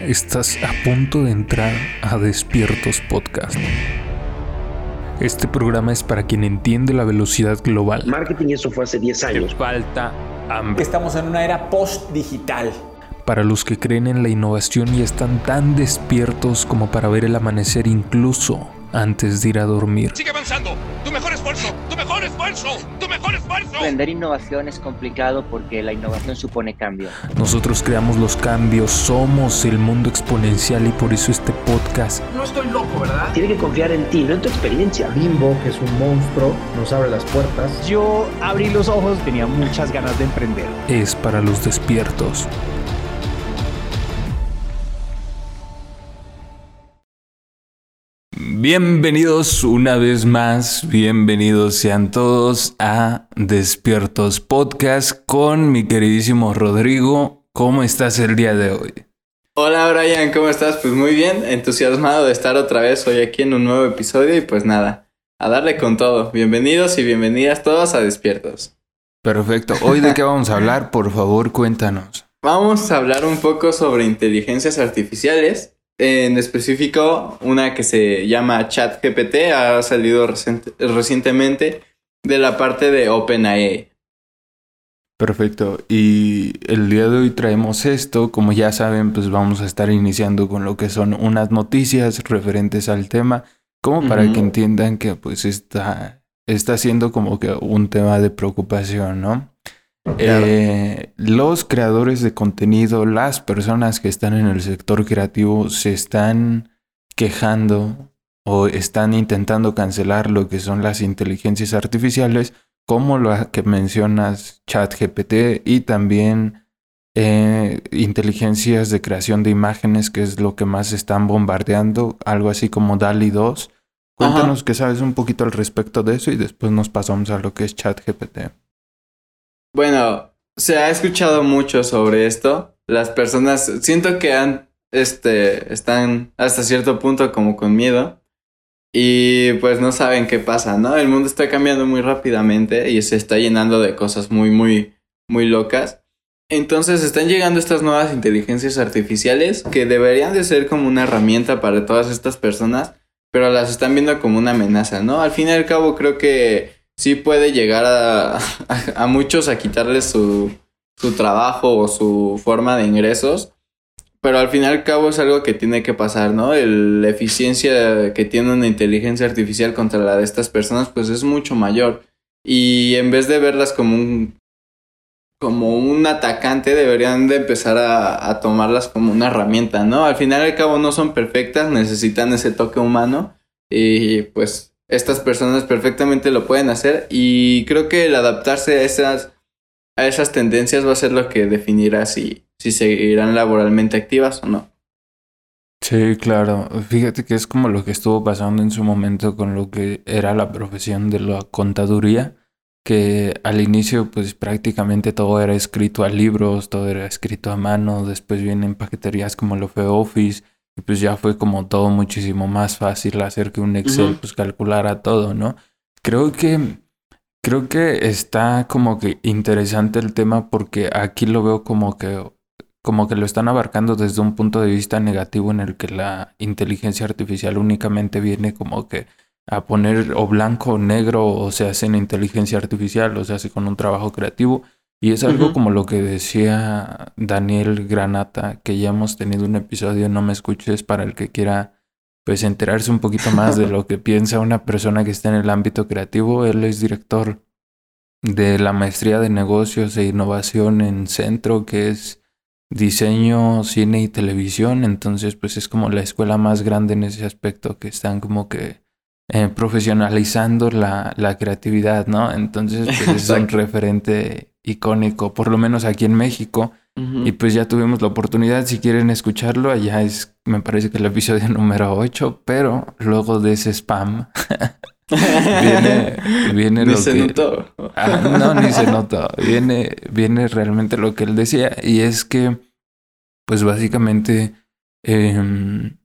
Estás a punto de entrar a Despiertos Podcast. Este programa es para quien entiende la velocidad global. Marketing eso fue hace 10 años. falta hambre. Estamos en una era post-digital. Para los que creen en la innovación y están tan despiertos como para ver el amanecer incluso antes de ir a dormir. Sigue avanzando. Tu mejor esfuerzo. Tu mejor esfuerzo. Tu mejor esfuerzo. Vender innovación es complicado porque la innovación supone cambio. Nosotros creamos los cambios, somos el mundo exponencial y por eso este podcast No estoy loco, ¿verdad? Tiene que confiar en ti, no en tu experiencia. Bimbo, que es un monstruo, nos abre las puertas. Yo abrí los ojos, tenía muchas ganas de emprender. es para los despiertos. Bienvenidos una vez más, bienvenidos sean todos a Despiertos Podcast con mi queridísimo Rodrigo. ¿Cómo estás el día de hoy? Hola Brian, ¿cómo estás? Pues muy bien, entusiasmado de estar otra vez hoy aquí en un nuevo episodio y pues nada, a darle con todo. Bienvenidos y bienvenidas todos a Despiertos. Perfecto. Hoy de qué vamos a hablar, por favor, cuéntanos. Vamos a hablar un poco sobre inteligencias artificiales, en específico una que se llama ChatGPT, ha salido recientemente de la parte de OpenAI. Perfecto. Y el día de hoy traemos esto. Como ya saben, pues vamos a estar iniciando con lo que son unas noticias referentes al tema, como para que entiendan que pues está, está siendo como que un tema de preocupación, ¿no? Claro. Eh, los creadores de contenido, las personas que están en el sector creativo se están quejando o están intentando cancelar lo que son las inteligencias artificiales como la que mencionas ChatGPT y también eh, inteligencias de creación de imágenes, que es lo que más están bombardeando, algo así como DALI 2. Cuéntanos que sabes un poquito al respecto de eso y después nos pasamos a lo que es ChatGPT. Bueno, se ha escuchado mucho sobre esto. Las personas siento que han, este, están hasta cierto punto como con miedo y pues no saben qué pasa, ¿no? El mundo está cambiando muy rápidamente y se está llenando de cosas muy, muy, muy locas. Entonces están llegando estas nuevas inteligencias artificiales que deberían de ser como una herramienta para todas estas personas, pero las están viendo como una amenaza, ¿no? Al fin y al cabo creo que sí puede llegar a, a, muchos a quitarles su, su trabajo o su forma de ingresos, pero al fin y al cabo es algo que tiene que pasar, ¿no? El- la eficiencia que tiene una inteligencia artificial contra la de estas personas pues es mucho mayor y en vez de verlas como un como un atacante deberían de empezar a, a tomarlas como una herramienta, ¿no? Al final y al cabo no son perfectas, necesitan ese toque humano y pues estas personas perfectamente lo pueden hacer y creo que el adaptarse a esas a esas tendencias va a ser lo que definirá si si seguirán laboralmente activas o no. Sí, claro. Fíjate que es como lo que estuvo pasando en su momento con lo que era la profesión de la contaduría, que al inicio pues prácticamente todo era escrito a libros, todo era escrito a mano, después vienen paqueterías como lo fue Office y pues ya fue como todo muchísimo más fácil hacer que un Excel Ujú. pues calculara todo, ¿no? Creo que creo que está como que interesante el tema porque aquí lo veo como que como que lo están abarcando desde un punto de vista negativo en el que la inteligencia artificial únicamente viene como que a poner o blanco o negro o se hace en inteligencia artificial o se hace con un trabajo creativo. Y es algo como lo que decía Daniel Granata, que ya hemos tenido un episodio, no me escuches, para el que quiera pues enterarse un poquito más de lo que piensa una persona que está en el ámbito creativo. Él es director de la maestría de negocios e innovación en Centro, que es diseño, cine y televisión. Entonces, pues es como la escuela más grande en ese aspecto, que están como que eh, profesionalizando la, la creatividad, ¿no? Entonces, pues es un referente icónico, por lo menos aquí en México. Y pues ya tuvimos la oportunidad, si quieren escucharlo, allá es, me parece que el episodio número 8, pero luego de ese spam viene, viene Ni lo se que... notó. Ah, no, ni se nota. Viene, viene realmente lo que él decía. Y es que, pues básicamente, em,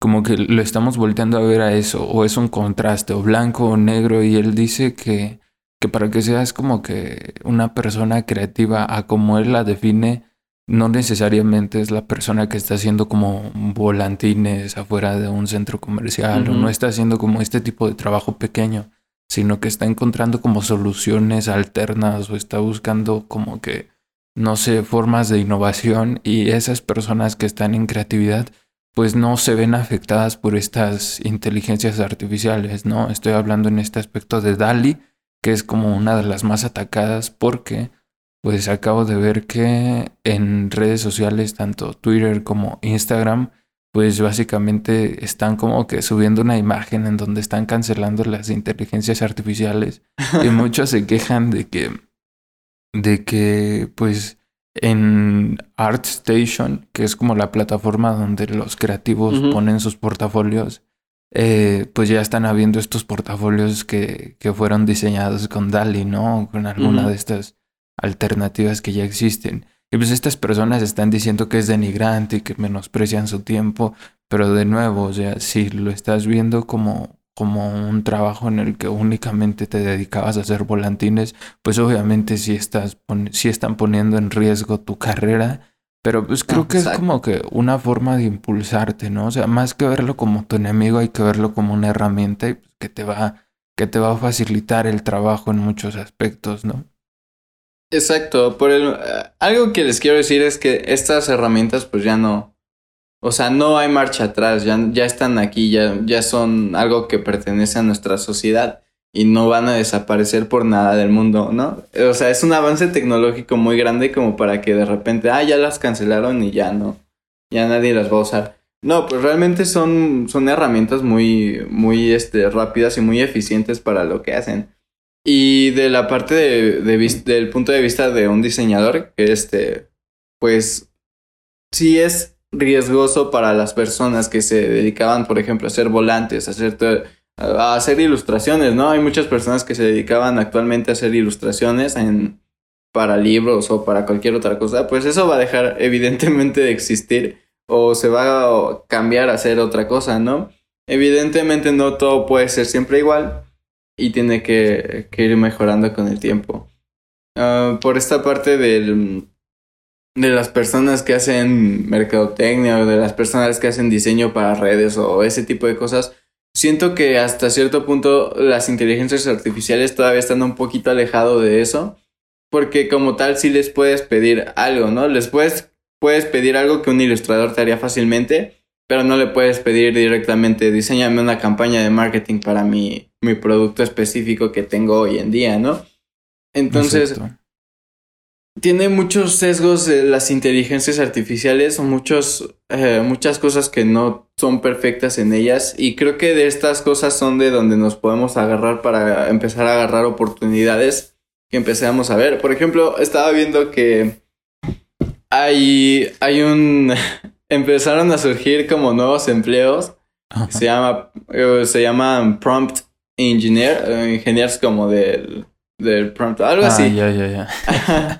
como que lo estamos volteando a ver a eso. O es un contraste, o blanco o negro. Y él dice que, que para que seas como que una persona creativa a como él la define, no necesariamente es la persona que está haciendo como volantines afuera de un centro comercial o no está haciendo como este tipo de trabajo pequeño, sino que está encontrando como soluciones alternas o está buscando como que, no sé, formas de innovación y esas personas que están en creatividad pues no se ven afectadas por estas inteligencias artificiales, ¿no? Estoy hablando en este aspecto de DALI, que es como una de las más atacadas porque pues acabo de ver que en redes sociales, tanto Twitter como Instagram, pues básicamente están como que subiendo una imagen en donde están cancelando las inteligencias artificiales y muchos se quejan de que de que pues en ArtStation, que es como la plataforma donde los creativos ponen sus portafolios, eh, pues ya están habiendo estos portafolios que, que, fueron diseñados con DALI, ¿no? Con alguna de estas alternativas que ya existen. Y pues estas personas están diciendo que es denigrante y que menosprecian su tiempo, pero de nuevo, o sea, si lo estás viendo como, como un trabajo en el que únicamente te dedicabas a hacer volantines, pues obviamente sí, estás sí están poniendo en riesgo tu carrera, pero pues creo que es como que una forma de impulsarte, ¿no? O sea, más que verlo como tu enemigo, hay que verlo como una herramienta pues, que te va, que te va a facilitar el trabajo en muchos aspectos, ¿no? Exacto, por el, algo que les quiero decir es que estas herramientas pues ya no, o sea, no hay marcha atrás, ya, ya están aquí, ya, ya son algo que pertenece a nuestra sociedad y no van a desaparecer por nada del mundo, ¿no? O sea, es un avance tecnológico muy grande como para que de repente, ah, ya las cancelaron y ya no, ya nadie las va a usar. No, pues realmente son, son herramientas muy, muy este, rápidas y muy eficientes para lo que hacen. Y de la parte de, del punto de vista de un diseñador, este, pues sí es riesgoso para las personas que se dedicaban, por ejemplo, a hacer volantes, a hacer, a hacer ilustraciones, ¿no? Hay muchas personas que se dedicaban actualmente a hacer ilustraciones en, para libros o para cualquier otra cosa, pues eso va a dejar evidentemente de existir o se va a cambiar a hacer otra cosa, ¿no? Evidentemente no todo puede ser siempre igual, y tiene que, ir mejorando con el tiempo. Ah, por esta parte del, de las personas que hacen mercadotecnia o de las personas que hacen diseño para redes o ese tipo de cosas, siento que hasta cierto punto las inteligencias artificiales todavía están un poquito alejado de eso, porque como tal sí les puedes pedir algo, ¿no? Les puedes, puedes pedir algo que un ilustrador te haría fácilmente, pero no le puedes pedir directamente, diseñame una campaña de marketing para mi, mi producto específico que tengo hoy en día, ¿no? Entonces, tiene muchos sesgos de las inteligencias artificiales, muchos, eh, muchas cosas que no son perfectas en ellas y creo que de estas cosas son de donde nos podemos agarrar para empezar a agarrar oportunidades que empezamos a ver. Por ejemplo, estaba viendo que hay, hay un empezaron a surgir como nuevos empleos. Se llama, eh, se llaman prompt engineer, eh, ingenieros como del, del prompt, algo ah, así. Ya, ya, ya.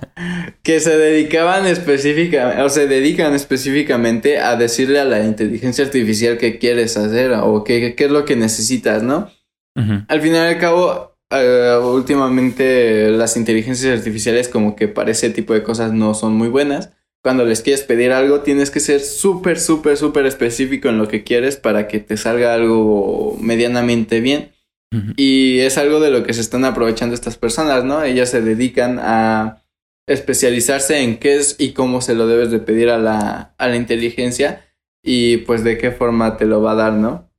que se dedicaban específicamente, o se dedican específicamente a decirle a la inteligencia artificial qué quieres hacer o qué, qué es lo que necesitas, ¿no? Al final y al cabo, eh, últimamente las inteligencias artificiales como que para ese tipo de cosas no son muy buenas cuando les quieres pedir algo, tienes que ser súper, súper, súper específico en lo que quieres para que te salga algo medianamente bien. Y es algo de lo que se están aprovechando estas personas, ¿no? Ellas se dedican a especializarse en qué es y cómo se lo debes de pedir a la, a la inteligencia y pues de qué forma te lo va a dar, ¿no?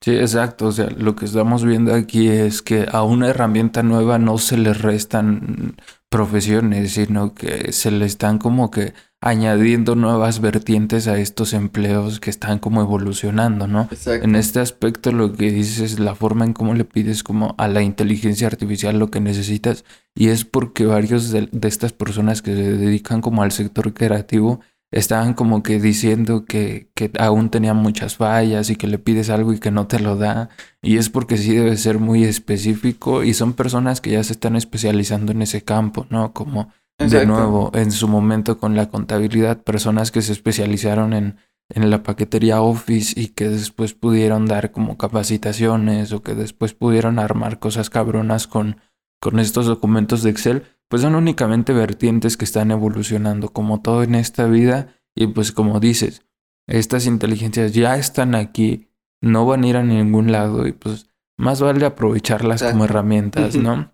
Sí, exacto. O sea, lo que estamos viendo aquí es que a una herramienta nueva no se le restan profesiones, sino que se le están como que añadiendo nuevas vertientes a estos empleos que están como evolucionando, ¿no? En este aspecto lo que dices es la forma en cómo le pides como a la inteligencia artificial lo que necesitas y es porque varios de, estas personas que se dedican como al sector creativo estaban como que diciendo que, que, aún tenían muchas fallas y que le pides algo y que no te lo da. Y es porque sí debe ser muy específico y son personas que ya se están especializando en ese campo, ¿no? Como de nuevo, en su momento con la contabilidad, personas que se especializaron en, en la paquetería Office y que después pudieron dar como capacitaciones o que después pudieron armar cosas cabronas con, con estos documentos de Excel, pues son únicamente vertientes que están evolucionando como todo en esta vida y pues como dices, estas inteligencias ya están aquí, no van a ir a ningún lado y pues más vale aprovecharlas como herramientas, ¿no?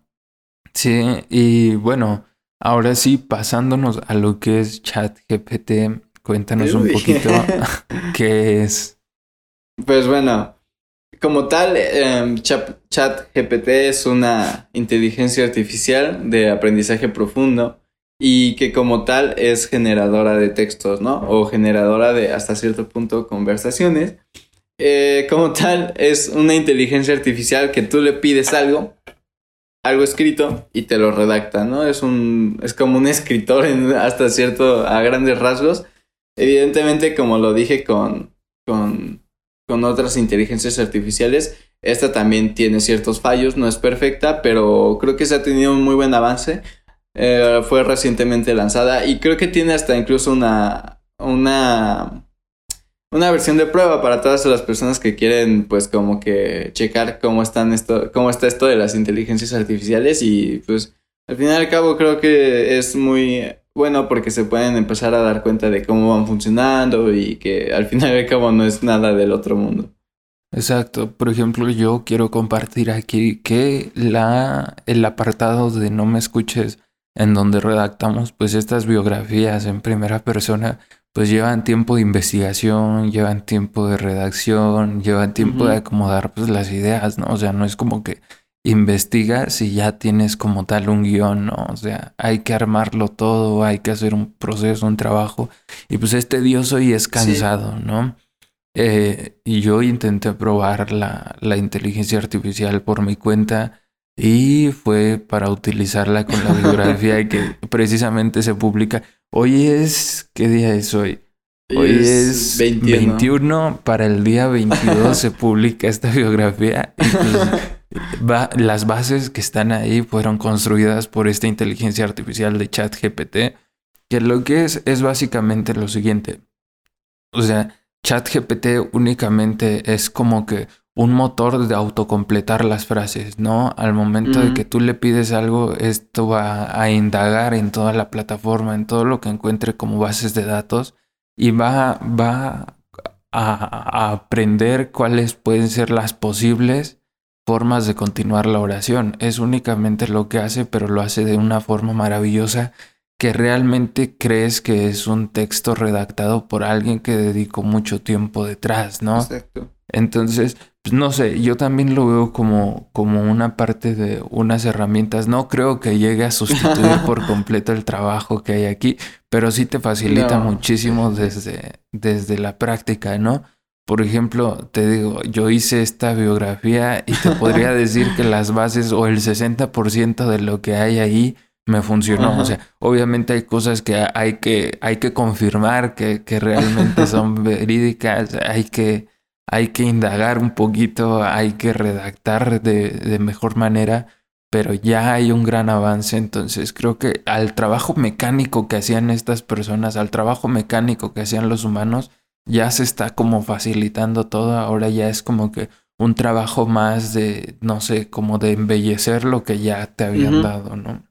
Sí, y bueno, ahora sí, pasándonos a lo que es ChatGPT, cuéntanos un poquito qué es. Pues bueno, como tal, em, ChatGPT es una inteligencia artificial de aprendizaje profundo y que como tal es generadora de textos, ¿no? O generadora de hasta cierto punto conversaciones. Eh, como tal, es una inteligencia artificial que tú le pides algo, algo escrito y te lo redacta, ¿no? Es un, es como un escritor en, hasta cierto, a grandes rasgos. Evidentemente, como lo dije con, con con otras inteligencias artificiales. Esta también tiene ciertos fallos, no es perfecta, pero creo que se ha tenido un muy buen avance. Eh, fue recientemente lanzada y creo que tiene hasta incluso una, una, una versión de prueba para todas las personas que quieren pues como que checar cómo están esto, cómo está esto de las inteligencias artificiales y pues al final y al cabo creo que es muy bueno porque se pueden empezar a dar cuenta de cómo van funcionando y que al final y al cabo no es nada del otro mundo. Exacto. Por ejemplo, yo quiero compartir aquí que la, el apartado de No me escuches en donde redactamos pues estas biografías en primera persona pues llevan tiempo de investigación, llevan tiempo de redacción, llevan tiempo de acomodar pues las ideas, ¿no? O sea, no es como que investigas y ya tienes como tal un guion, ¿no? O sea, hay que armarlo todo, hay que hacer un proceso, un trabajo. Y pues es tedioso y es cansado, ¿no? Eh, y yo intenté probar la, la, inteligencia artificial por mi cuenta y fue para utilizarla con la biografía que precisamente se publica. Hoy es, ¿qué día es hoy? Hoy es, 21. Para el día 22 se publica esta biografía. Y pues, las bases que están ahí fueron construidas por esta inteligencia artificial de ChatGPT, que lo que es es básicamente lo siguiente. O sea, ChatGPT únicamente es como que un motor de autocompletar las frases, ¿no? Al momento de que tú le pides algo, esto va a indagar en toda la plataforma, en todo lo que encuentre como bases de datos y va, va a aprender cuáles pueden ser las posibles formas de continuar la oración. Es únicamente lo que hace, pero lo hace de una forma maravillosa que realmente crees que es un texto redactado por alguien que dedicó mucho tiempo detrás, ¿no? Exacto. Entonces, pues no sé, yo también lo veo como, como una parte de unas herramientas. No creo que llegue a sustituir por completo el trabajo que hay aquí, pero sí te facilita muchísimo desde, desde la práctica, ¿no? Por ejemplo, te digo, yo hice esta biografía y te podría decir que las bases o el 60% de lo que hay ahí me funcionó. O sea, obviamente hay cosas que hay que, hay que confirmar que, que realmente son verídicas, hay que, hay que indagar un poquito, hay que redactar de, de mejor manera, pero ya hay un gran avance. Entonces creo que al trabajo mecánico que hacían estas personas, al trabajo mecánico que hacían los humanos, ya se está como facilitando todo, ahora ya es como que un trabajo más de, no sé, como de embellecer lo que ya te habían dado, ¿no?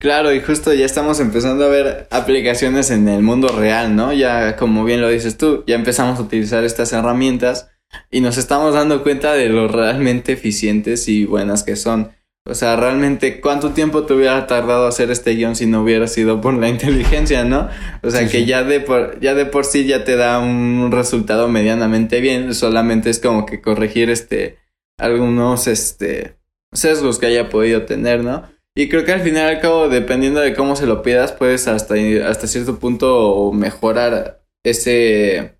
Claro, y justo ya estamos empezando a ver aplicaciones en el mundo real, ¿no? Ya, como bien lo dices tú, ya empezamos a utilizar estas herramientas y nos estamos dando cuenta de lo realmente eficientes y buenas que son. O sea, realmente, ¿cuánto tiempo te hubiera tardado hacer este guion si no hubiera sido por la inteligencia, no? O sea, que ya de por, ya de por sí ya te da un resultado medianamente bien, solamente es como que corregir este, algunos, este, sesgos que haya podido tener, ¿no? Y creo que al final al cabo, dependiendo de cómo se lo pidas, puedes hasta, hasta cierto punto mejorar ese,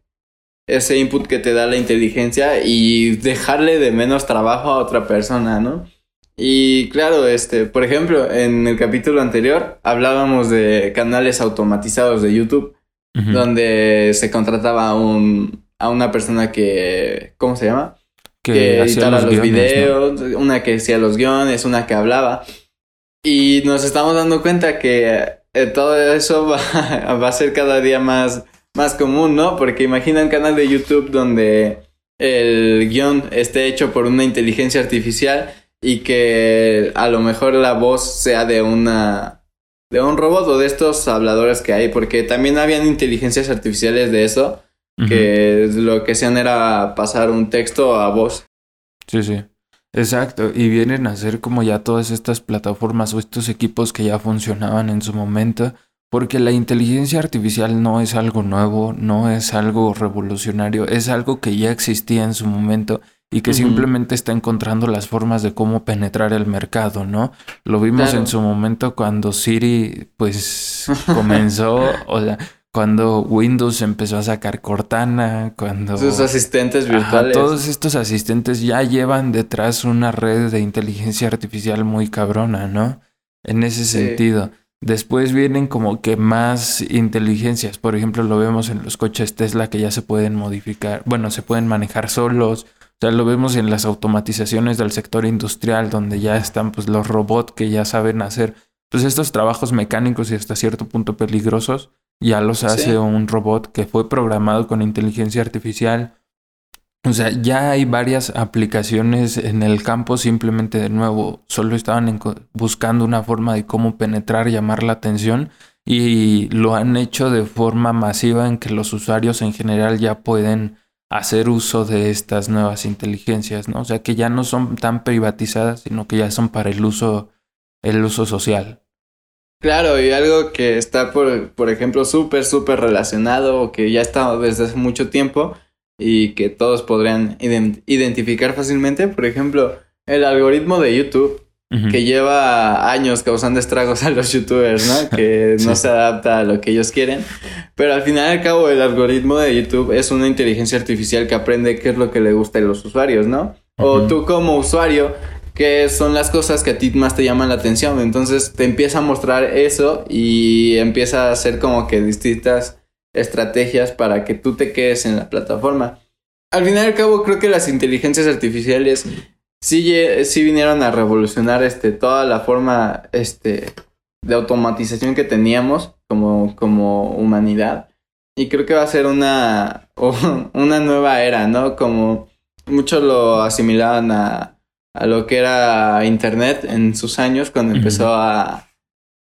ese input que te da la inteligencia y dejarle de menos trabajo a otra persona, ¿no? Y claro, este, por ejemplo, en el capítulo anterior hablábamos de canales automatizados de YouTube, donde se contrataba a, un, a una persona que, ¿cómo se llama? Que, editaba los, videos, una que hacía los guiones, una que hablaba. Y nos estamos dando cuenta que eh, todo eso va, va, a ser cada día más, más común, ¿no? Porque imagina un canal de YouTube donde el guion esté hecho por una inteligencia artificial y que a lo mejor la voz sea de una de un robot o de estos habladores que hay, porque también habían inteligencias artificiales de eso, que lo que hacían era pasar un texto a voz. Sí, sí. Exacto, y vienen a ser como ya todas estas plataformas o estos equipos que ya funcionaban en su momento, porque la inteligencia artificial no es algo nuevo, no es algo revolucionario, es algo que ya existía en su momento y que simplemente está encontrando las formas de cómo penetrar el mercado, ¿no? Lo vimos en su momento cuando Siri pues comenzó, o sea, cuando Windows empezó a sacar Cortana, cuando... Sus asistentes virtuales. todos estos asistentes ya llevan detrás una red de inteligencia artificial muy cabrona, ¿no? En ese sentido. Después vienen como que más inteligencias. Por ejemplo, lo vemos en los coches Tesla que ya se pueden modificar, bueno, se pueden manejar solos o sea, lo vemos en las automatizaciones del sector industrial, donde ya están pues los robots que ya saben hacer pues estos trabajos mecánicos y hasta cierto punto peligrosos, ya los hace un robot que fue programado con inteligencia artificial. O sea, ya hay varias aplicaciones en el campo, simplemente de nuevo, solo estaban buscando una forma de cómo penetrar, llamar la atención y lo han hecho de forma masiva en que los usuarios en general ya pueden hacer uso de estas nuevas inteligencias, ¿no? O sea, que ya no son tan privatizadas, sino que ya son para el uso, el uso social. Claro, y algo que está, por, por ejemplo, súper, súper relacionado que ya está desde hace mucho tiempo y que todos podrían identificar fácilmente, por ejemplo, el algoritmo de YouTube que lleva años causando estragos a los youtubers, ¿no? Que no se adapta a lo que ellos quieren. Pero al final y al cabo, el algoritmo de YouTube es una inteligencia artificial que aprende qué es lo que le gusta a los usuarios, ¿no? O tú como usuario, qué son las cosas que a ti más te llaman la atención. Entonces te empieza a mostrar eso y empieza a hacer como que distintas estrategias para que tú te quedes en la plataforma. Al final y al cabo, creo que las inteligencias artificiales sí, sí vinieron a revolucionar este, toda la forma este, de automatización que teníamos como, como humanidad. Y creo que va a ser una, una nueva era, ¿no? Como muchos lo asimilaban a, a lo que era Internet en sus años cuando empezó a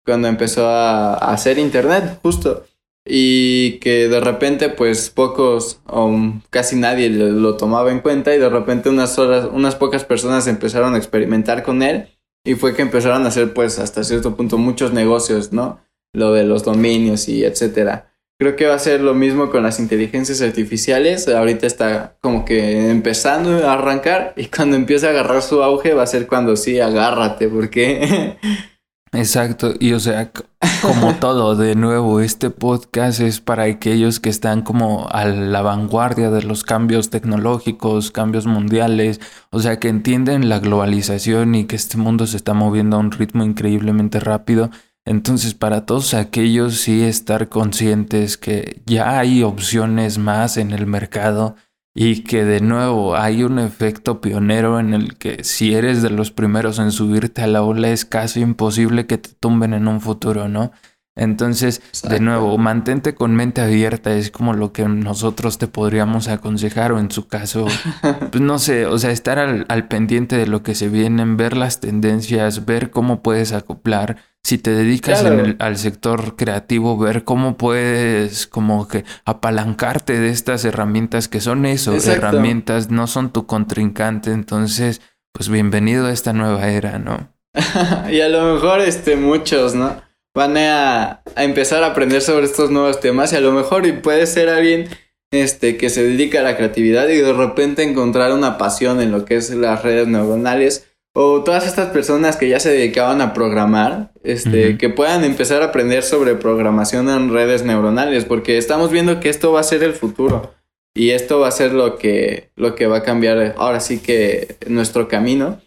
cuando empezó a hacer Internet, justo y que de repente pues pocos o casi nadie lo, tomaba en cuenta y de repente unas horas, unas pocas personas empezaron a experimentar con él y fue que empezaron a hacer pues hasta cierto punto muchos negocios, ¿no? Lo de los dominios y etcétera. Creo que va a ser lo mismo con las inteligencias artificiales. Ahorita está como que empezando a arrancar y cuando empiece a agarrar su auge va a ser cuando sí, agárrate, porque Exacto, y o sea, como todo, de nuevo, este podcast es para aquellos que están como a la vanguardia de los cambios tecnológicos, cambios mundiales, o sea, que entienden la globalización y que este mundo se está moviendo a un ritmo increíblemente rápido. Entonces, para todos aquellos sí estar conscientes que ya hay opciones más en el mercado y que de nuevo hay un efecto pionero en el que si eres de los primeros en subirte a la ola es casi imposible que te tumben en un futuro, ¿no? Entonces, de nuevo, mantente con mente abierta, es como lo que nosotros te podríamos aconsejar o en su caso, pues no sé, o sea, estar al, al pendiente de lo que se vienen, ver las tendencias, ver cómo puedes acoplar. Si te dedicas al sector creativo, ver cómo puedes como que apalancarte de estas herramientas que son eso, herramientas, no son tu contrincante, entonces, pues bienvenido a esta nueva era, ¿no? y a lo mejor este muchos, ¿no? Van a, a, empezar a aprender sobre estos nuevos temas y a lo mejor y puede ser alguien este que se dedica a la creatividad y de repente encontrar una pasión en lo que es las redes neuronales o todas estas personas que ya se dedicaban a programar, este, que puedan empezar a aprender sobre programación en redes neuronales, porque estamos viendo que esto va a ser el futuro y esto va a ser lo que, lo que va a cambiar ahora sí que nuestro camino.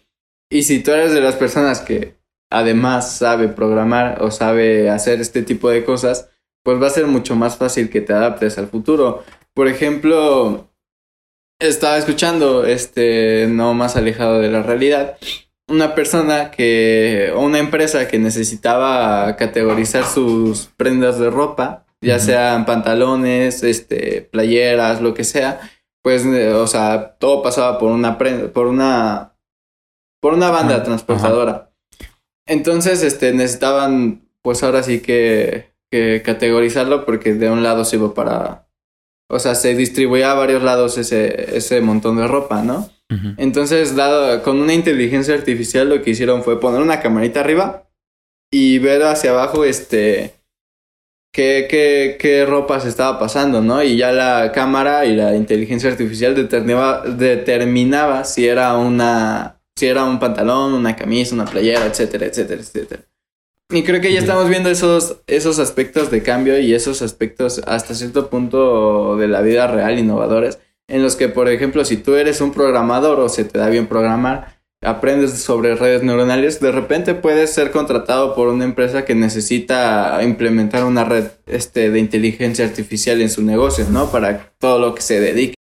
Y si tú eres de las personas que además sabe programar o sabe hacer este tipo de cosas, pues va a ser mucho más fácil que te adaptes al futuro. Por ejemplo, estaba escuchando, este, no más alejado de la realidad, una persona que, o una empresa que necesitaba categorizar sus prendas de ropa, ya sean pantalones, este, playeras, lo que sea, pues, eh, o sea, todo pasaba por una por una, por una banda transportadora. Entonces, este, necesitaban pues ahora sí que, que categorizarlo porque de un lado se iba para, o sea, se distribuía a varios lados ese, ese montón de ropa, ¿no? Entonces, dado con una inteligencia artificial, lo que hicieron fue poner una camarita arriba y ver hacia abajo, este, qué, qué, qué ropa se estaba pasando, ¿no? Y ya la cámara y la inteligencia artificial determinaba, determinaba si era una, si era un pantalón, una camisa, una playera, etcétera, etcétera, etcétera. Y creo que ya estamos viendo esos, esos aspectos de cambio y esos aspectos hasta cierto punto de la vida real innovadores, en los que, por ejemplo, si tú eres un programador o se te da bien programar, aprendes sobre redes neuronales, de repente puedes ser contratado por una empresa que necesita implementar una red este, de inteligencia artificial en su negocio, ¿no? Para todo lo que se dedique.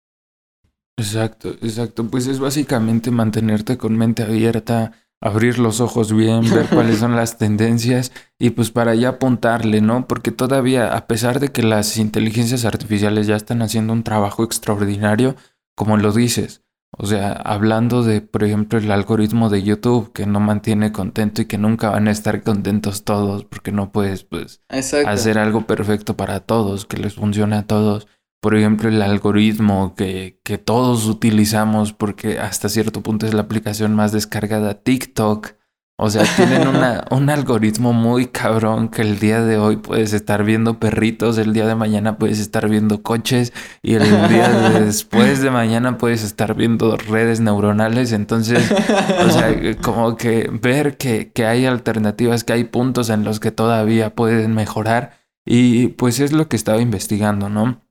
Exacto, exacto. Pues es básicamente mantenerte con mente abierta, abrir los ojos bien, ver cuáles son las tendencias y pues para ya apuntarle, ¿no? Porque todavía, a pesar de que las inteligencias artificiales ya están haciendo un trabajo extraordinario, como lo dices, o sea, hablando de, por ejemplo, el algoritmo de YouTube que no mantiene contento y que nunca van a estar contentos todos porque no puedes, pues, Exacto. hacer algo perfecto para todos, que les funcione a todos. Por ejemplo, el algoritmo que, que todos utilizamos porque hasta cierto punto es la aplicación más descargada, TikTok. O sea, tienen una, un algoritmo muy cabrón que el día de hoy puedes estar viendo perritos, el día de mañana puedes estar viendo coches y el día de después de mañana puedes estar viendo redes neuronales. Entonces, o sea, como que ver que, que hay alternativas, que hay puntos en los que todavía pueden mejorar y pues es lo que estaba investigando, ¿no?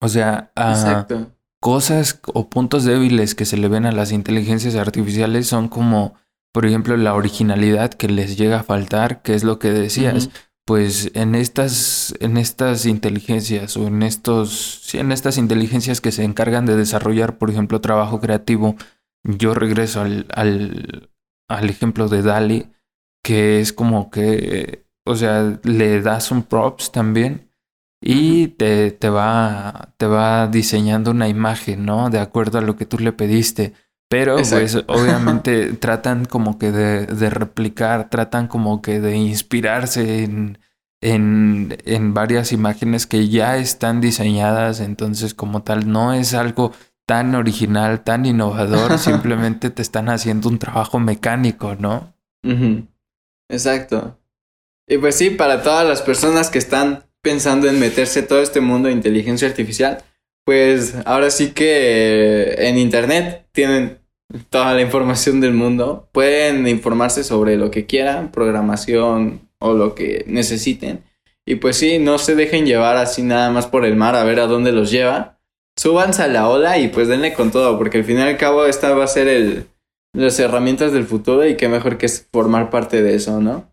O sea, ah, Exacto. cosas o puntos débiles que se le ven a las inteligencias artificiales son como, por ejemplo, la originalidad que les llega a faltar, que es lo que decías. Pues en estas, en estas inteligencias o en estos, sí, en estas inteligencias que se encargan de desarrollar, por ejemplo, trabajo creativo, yo regreso al, al, al ejemplo de Dali, que es como que, o sea, le das un props también y te, te va, te va diseñando una imagen, ¿no? De acuerdo a lo que tú le pediste. Pero pues obviamente tratan como que de, de replicar, tratan como que de inspirarse en, en, en varias imágenes que ya están diseñadas, entonces como tal no es algo tan original, tan innovador, simplemente te están haciendo un trabajo mecánico, ¿no? Exacto. Y pues sí, para todas las personas que están pensando en meterse todo este mundo de inteligencia artificial, pues ahora sí que en internet tienen toda la información del mundo. Pueden informarse sobre lo que quieran, programación o lo que necesiten. Y pues sí, no se dejen llevar así nada más por el mar a ver a dónde los lleva. Súbanse a la ola y pues denle con todo, porque al fin y al cabo esta va a ser el, las herramientas del futuro y qué mejor que es formar parte de eso, ¿no?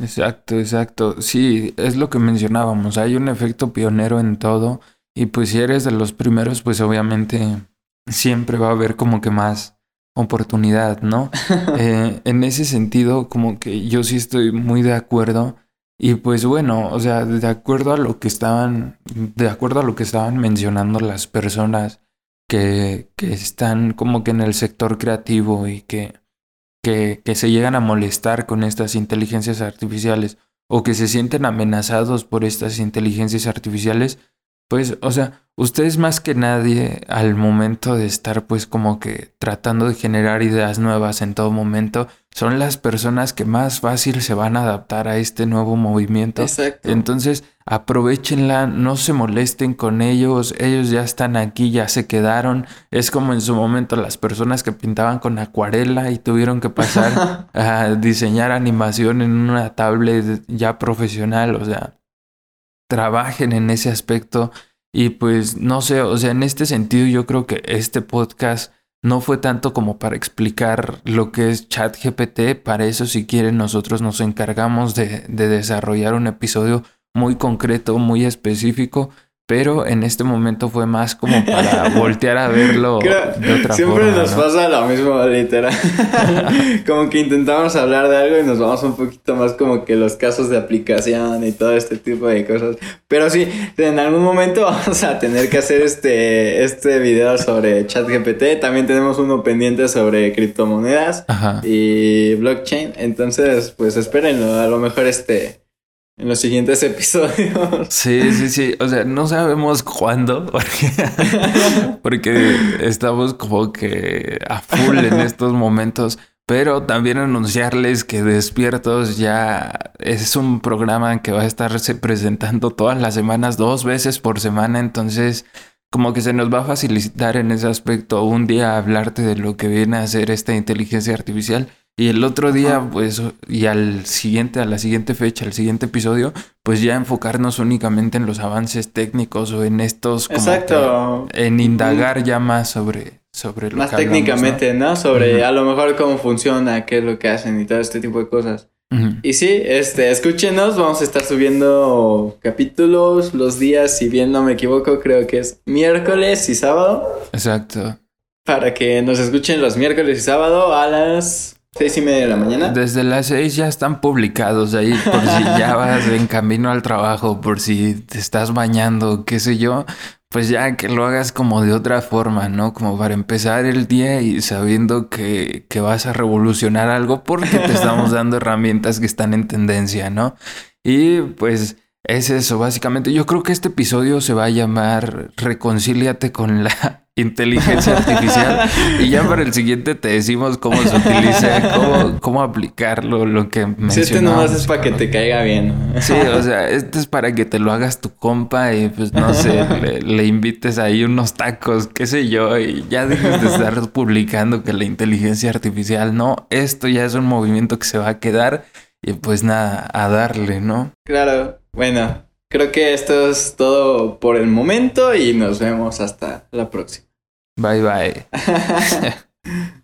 Exacto, exacto. Sí, es lo que mencionábamos. Hay un efecto pionero en todo y pues si eres de los primeros, pues obviamente siempre va a haber como que más oportunidad, ¿no? Eh, en ese sentido, como que yo sí estoy muy de acuerdo y pues bueno, o sea, de acuerdo a lo que estaban, de acuerdo a lo que estaban mencionando las personas que, que están como que en el sector creativo y que que, se llegan a molestar con estas inteligencias artificiales o que se sienten amenazados por estas inteligencias artificiales, pues, o sea, ustedes más que nadie al momento de estar pues como que tratando de generar ideas nuevas en todo momento, son las personas que más fácil se van a adaptar a este nuevo movimiento. Exacto. Entonces, aprovechenla, no se molesten con ellos, ellos ya están aquí, ya se quedaron. Es como en su momento las personas que pintaban con acuarela y tuvieron que pasar a diseñar animación en una tablet ya profesional, o sea, trabajen en ese aspecto y pues no sé, o sea, en este sentido yo creo que este podcast no fue tanto como para explicar lo que es ChatGPT, para eso si quieren nosotros nos encargamos de, de desarrollar un episodio muy concreto, muy específico, pero en este momento fue más como para voltear a verlo Creo- de otra siempre forma. nos ¿no? pasa lo mismo, literal. como que intentamos hablar de algo y nos vamos un poquito más como que los casos de aplicación y todo este tipo de cosas. Pero sí, en algún momento vamos a tener que hacer este, este video sobre ChatGPT. También tenemos uno pendiente sobre criptomonedas Ajá. y blockchain. Entonces, pues espérenlo. A lo mejor este en los siguientes episodios. Sí, sí, sí. O sea, no sabemos cuándo, porque, porque estamos como que a full en estos momentos. Pero también anunciarles que Despiertos ya es un programa que va a estarse presentando todas las semanas, dos veces por semana. Entonces, como que se nos va a facilitar en ese aspecto un día hablarte de lo que viene a ser esta inteligencia artificial y el otro día, pues, y al siguiente, a la siguiente fecha, al siguiente episodio, pues ya enfocarnos únicamente en los avances técnicos o en estos como Exacto. que- en indagar ya más sobre, sobre lo Más que hablamos, técnicamente, ¿no? Sobre Ujú. a lo mejor cómo funciona, qué es lo que hacen y todo este tipo de cosas. ¿no? Y sí, este, escúchenos, vamos a estar subiendo capítulos los días, si bien no me equivoco, creo que es miércoles y sábado, Exacto. para que nos escuchen los miércoles y sábado a las seis y media de la mañana. Desde las seis ya están publicados ahí por si ya vas en camino al trabajo, por si te estás bañando, qué sé yo, pues ya que lo hagas como de otra forma, ¿no? Como para empezar el día y sabiendo que, que vas a revolucionar algo porque te estamos dando herramientas que están en tendencia, ¿no? Y pues es eso, básicamente. Yo creo que este episodio se va a llamar Reconcíliate con la inteligencia artificial. y ya para el siguiente te decimos cómo se utiliza, cómo, cómo aplicarlo, lo que Si mencionamos. este nomás es para que te caiga bien. Sí, o sea, este es para que te lo hagas tu compa y pues no sé, le, le invites ahí unos tacos, qué sé yo, y ya dejes de estar publicando que la inteligencia artificial, no, esto ya es un movimiento que se va a quedar y pues nada, a darle, ¿no? Claro, bueno, creo que esto es todo por el momento y nos vemos hasta la próxima. Bye bye.